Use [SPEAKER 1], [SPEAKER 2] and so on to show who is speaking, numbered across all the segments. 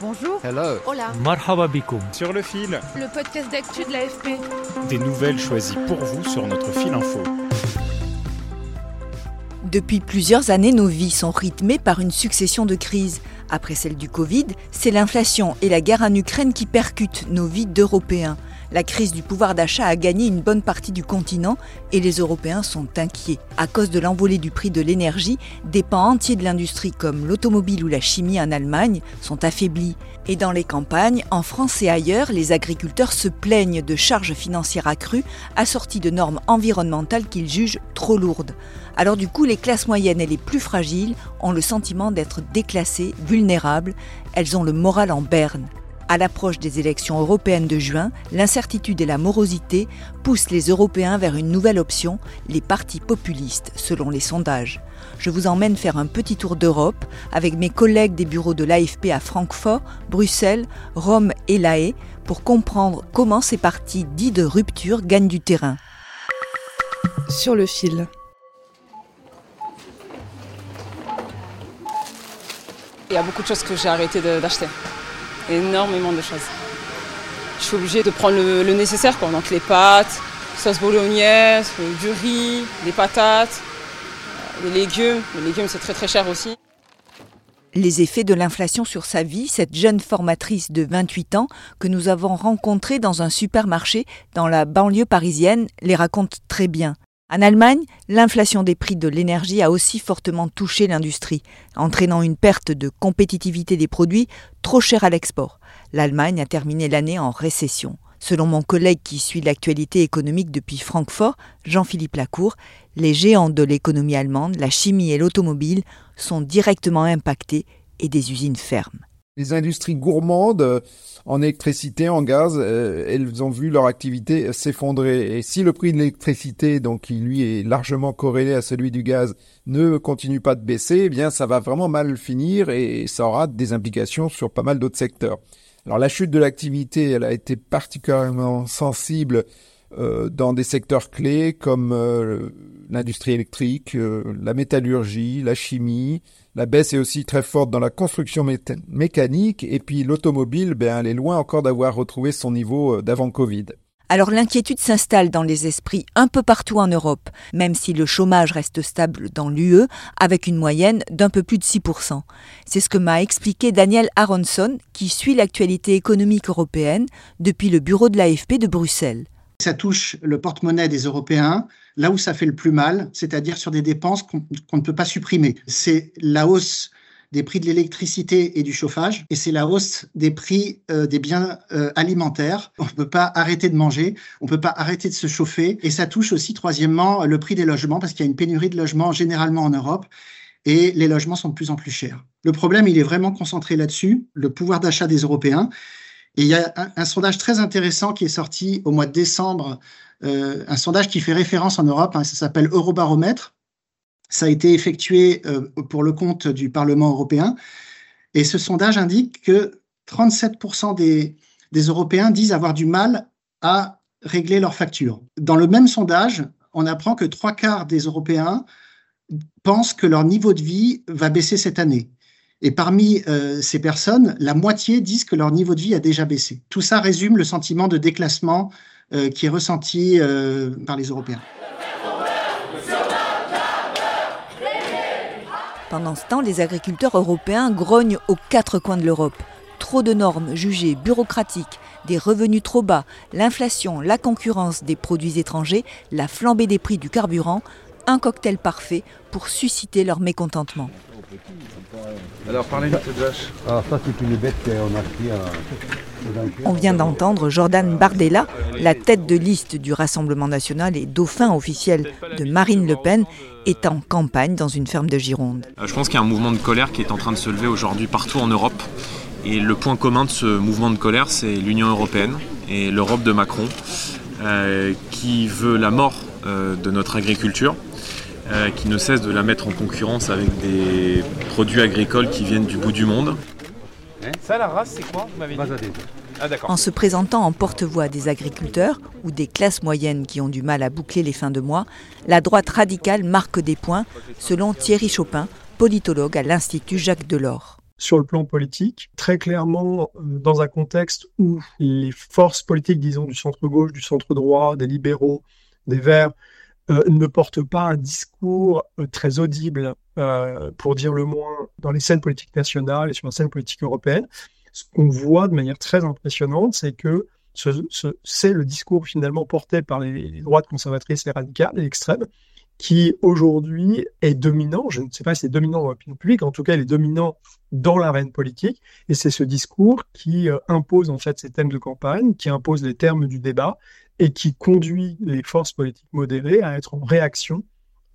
[SPEAKER 1] Bonjour.
[SPEAKER 2] Hello.
[SPEAKER 1] Hola.
[SPEAKER 3] Marhaba bikoum.
[SPEAKER 4] Sur le fil,
[SPEAKER 1] Le podcast d'actu de l'AFP.
[SPEAKER 4] des nouvelles choisies pour vous sur notre fil info.
[SPEAKER 5] Depuis plusieurs années, nos vies sont rythmées par une succession de crises. Après celle du Covid, c'est l'inflation et la guerre en Ukraine qui percutent nos vies d'Européens. La crise du pouvoir d'achat a gagné une bonne partie du continent et les Européens sont inquiets. À cause de l'envolée du prix de l'énergie, des pans entiers de l'industrie comme l'automobile ou la chimie en Allemagne sont affaiblis. Et dans les campagnes, en France et ailleurs, les agriculteurs se plaignent de charges financières accrues assorties de normes environnementales qu'ils jugent trop lourdes. Alors du coup, les classes moyennes et les plus fragiles ont le sentiment d'être déclassées, vulnérables, elles ont le moral en berne. À l'approche des élections européennes de juin, l'incertitude et la morosité poussent les Européens vers une nouvelle option, les partis populistes, selon les sondages. Je vous emmène faire un petit tour d'Europe avec mes collègues des bureaux de l'AFP à Francfort, Bruxelles, Rome et La Haye pour comprendre comment ces partis dits de rupture gagnent du terrain.
[SPEAKER 6] Sur le fil.
[SPEAKER 7] Il y a beaucoup de choses que j'ai arrêté d'acheter. Énormément de choses. Je suis obligée de prendre le, nécessaire, quoi. Donc les pâtes, sauce bolognaise, euh, du riz, des patates, euh, les légumes. Les légumes, c'est très très cher aussi.
[SPEAKER 5] Les effets de l'inflation sur sa vie, cette jeune formatrice de 28 ans que nous avons rencontrée dans un supermarché dans la banlieue parisienne les raconte très bien. En Allemagne, l'inflation des prix de l'énergie a aussi fortement touché l'industrie, entraînant une perte de compétitivité des produits trop chers à l'export. L'Allemagne a terminé l'année en récession. Selon mon collègue qui suit l'actualité économique depuis Francfort, Jean-Philippe Lacour, les géants de l'économie allemande, la chimie et l'automobile, sont directement impactés et des usines ferment.
[SPEAKER 2] Les industries gourmandes euh, en électricité, en gaz, euh, elles ont vu leur activité s'effondrer. Et si le prix de l'électricité, donc qui lui est largement corrélé à celui du gaz, ne continue pas de baisser, eh bien ça va vraiment mal finir et ça aura des implications sur pas mal d'autres secteurs. Alors la chute de l'activité, elle a été particulièrement sensible dans des secteurs clés comme euh, l'industrie électrique, euh, la métallurgie, la chimie. La baisse est aussi très forte dans la construction mécanique et puis l'automobile, ben, elle est loin encore d'avoir retrouvé son niveau euh, d'avant Covid.
[SPEAKER 5] Alors l'inquiétude s'installe dans les esprits un peu partout en Europe, même si le chômage reste stable dans l'UE avec une moyenne d'un peu plus de 6%. C'est ce que m'a expliqué Daniel Aronson, qui suit l'actualité économique européenne depuis le bureau de l'AFP de Bruxelles.
[SPEAKER 8] Ça touche le porte-monnaie des Européens là où ça fait le plus mal, c'est-à-dire sur des dépenses qu'on ne peut pas supprimer. C'est la hausse des prix de l'électricité et du chauffage, et c'est la hausse des prix euh, des biens euh, alimentaires. On ne peut pas arrêter de manger, on ne peut pas arrêter de se chauffer, et ça touche aussi, troisièmement, le prix des logements, parce qu'il y a une pénurie de logements généralement en Europe, et les logements sont de plus en plus chers. Le problème, il est vraiment concentré là-dessus, le pouvoir d'achat des Européens. Et il y a un, sondage très intéressant qui est sorti au mois de décembre, euh, un sondage qui fait référence en Europe, hein, ça s'appelle Eurobaromètre. Ça a été effectué euh, pour le compte du Parlement européen. Et ce sondage indique que 37% des, des Européens disent avoir du mal à régler leurs factures. Dans le même sondage, on apprend que trois quarts des Européens pensent que leur niveau de vie va baisser cette année. Et parmi euh, ces personnes, la moitié disent que leur niveau de vie a déjà baissé. Tout ça résume le sentiment de déclassement euh, qui est ressenti euh, par les Européens.
[SPEAKER 5] Pendant ce temps, les agriculteurs européens grognent aux quatre coins de l'Europe. Trop de normes jugées bureaucratiques, des revenus trop bas, l'inflation, la concurrence des produits étrangers, la flambée des prix du carburant, un cocktail parfait pour susciter leur mécontentement.
[SPEAKER 9] Alors parlez-nous de cette vache.
[SPEAKER 10] Alors ça c'est une bête qu'on a pris à
[SPEAKER 5] On vient d'entendre Jordan Bardella, la tête de liste du Rassemblement national et dauphin officiel de Marine Le Pen, est en campagne dans une ferme de Gironde.
[SPEAKER 3] Euh, je pense qu'il y a un mouvement de colère qui est en train de se lever aujourd'hui partout en Europe. Et le point commun de ce mouvement de colère, c'est l'Union européenne et l'Europe de Macron, euh, qui veut la mort euh, de notre agriculture, qui ne cesse de la mettre en concurrence avec des produits agricoles qui viennent du bout du monde.
[SPEAKER 4] Ça, la race, c'est quoi
[SPEAKER 5] ah, en se présentant en porte-voix des agriculteurs ou des classes moyennes qui ont du mal à boucler les fins de mois, la droite radicale marque des points, selon Thierry Chopin, politologue à l'Institut Jacques Delors.
[SPEAKER 9] Sur le plan politique, très clairement euh, dans un contexte où les forces politiques, disons, du centre-gauche, du centre-droit, des libéraux, des Verts, euh, ne portent pas un discours euh, très audible, pour dire le moins, dans les scènes politiques nationales et sur la scène politique européenne ce qu'on voit de manière très impressionnante, c'est que c'est le discours finalement porté par les, droites conservatrices, les radicales, les extrêmes, qui aujourd'hui est dominant. Je ne sais pas si c'est dominant dans l'opinion publique, en tout cas, il est dominant dans l'arène politique. Et c'est ce discours qui euh, impose en fait ces thèmes de campagne, qui impose les termes du débat et qui conduit les forces politiques modérées à être en réaction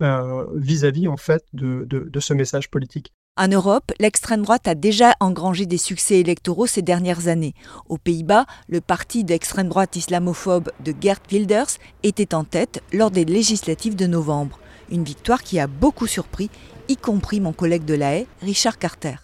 [SPEAKER 9] euh, vis-à-vis en fait de, de ce message politique.
[SPEAKER 5] En Europe, l'extrême droite a déjà engrangé des succès électoraux ces dernières années. Aux Pays-Bas, le parti d'extrême droite islamophobe de Gert Wilders était en tête lors des législatives de novembre. Une victoire qui a beaucoup surpris y compris mon collègue de la Haye, Richard Carter.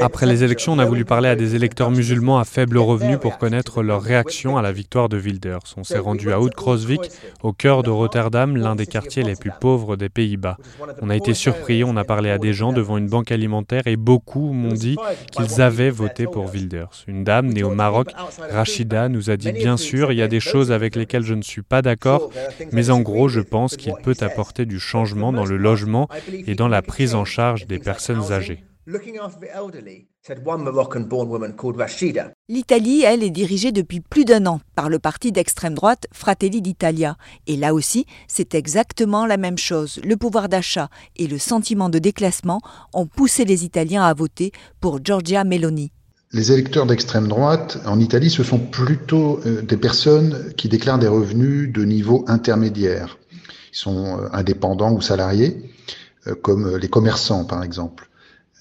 [SPEAKER 10] Après les élections, on a voulu parler à des électeurs musulmans à faible revenu pour connaître leur réaction à la victoire de Wilders. On s'est rendu à Oud-Krozvik, au cœur de Rotterdam, l'un des quartiers les plus pauvres des Pays-Bas. On a été surpris, on a parlé à des gens devant une banque alimentaire et beaucoup m'ont dit qu'ils avaient voté pour Wilders. Une dame née au Maroc, Rachida, nous a dit bien sûr, il y a des choses avec lesquelles je ne suis pas d'accord, mais en gros, je pense qu'il peut apporter du changement dans le logement et dans la prise en charge des personnes âgées.
[SPEAKER 5] L'Italie, elle, est dirigée depuis plus d'un an par le parti d'extrême droite Fratelli d'Italia. Et là aussi, c'est exactement la même chose. Le pouvoir d'achat et le sentiment de déclassement ont poussé les Italiens à voter pour Giorgia Meloni.
[SPEAKER 11] Les électeurs d'extrême droite en Italie, ce sont plutôt euh, des personnes qui déclarent des revenus de niveau intermédiaire. Ils sont euh, indépendants ou salariés, euh, comme les commerçants par exemple.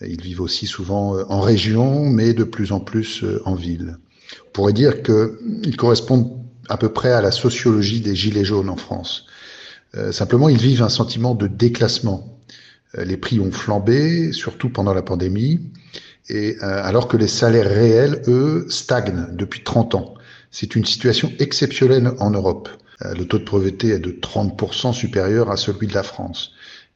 [SPEAKER 11] Ils vivent aussi souvent euh, en région, mais de plus en plus en ville. On pourrait dire qu'ils correspondent à peu près à la sociologie des gilets jaunes en France. simplement, ils vivent un sentiment de déclassement. les prix ont flambé, surtout pendant la pandémie, et alors que les salaires réels, eux, stagnent depuis 30 ans. C'est une situation exceptionnelle en Europe. Euh, le taux de pauvreté est de 30% supérieur à celui de la France.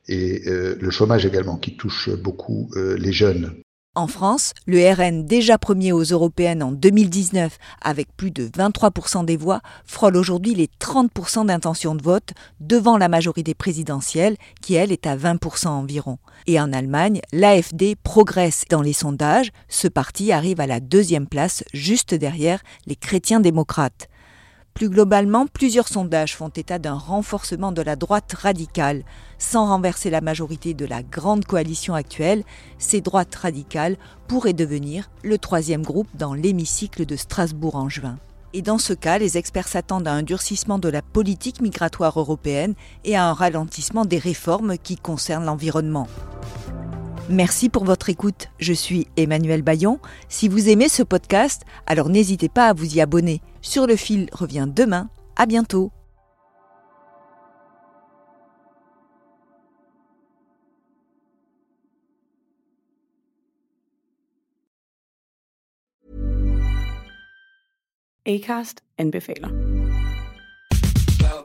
[SPEAKER 11] Et euh, le chômage également, qui touche beaucoup euh, les jeunes.
[SPEAKER 5] En France, le RN, déjà premier aux européennes en 2019 avec plus de 23% des voix, frôle aujourd'hui les 30% d'intention de vote devant la majorité présidentielle qui, elle, est à 20% environ. Et en Allemagne, l'AFD progresse dans les sondages. Ce parti arrive à la deuxième place, juste derrière les chrétiens démocrates. Plus globalement, plusieurs sondages font état d'un renforcement de la droite radicale. Sans renverser la majorité de la grande coalition actuelle, ces droites radicales pourraient devenir le troisième groupe dans l'hémicycle de Strasbourg en juin. Et dans ce cas, les experts s'attendent à un durcissement de la politique migratoire européenne et à un ralentissement des réformes qui concernent l'environnement. Merci pour votre écoute. Je suis Emmanuel Bayon. Si vous aimez ce podcast, alors n'hésitez pas à vous y abonner. Sur le fil revient demain. À bientôt.
[SPEAKER 12] Acast anbefaler.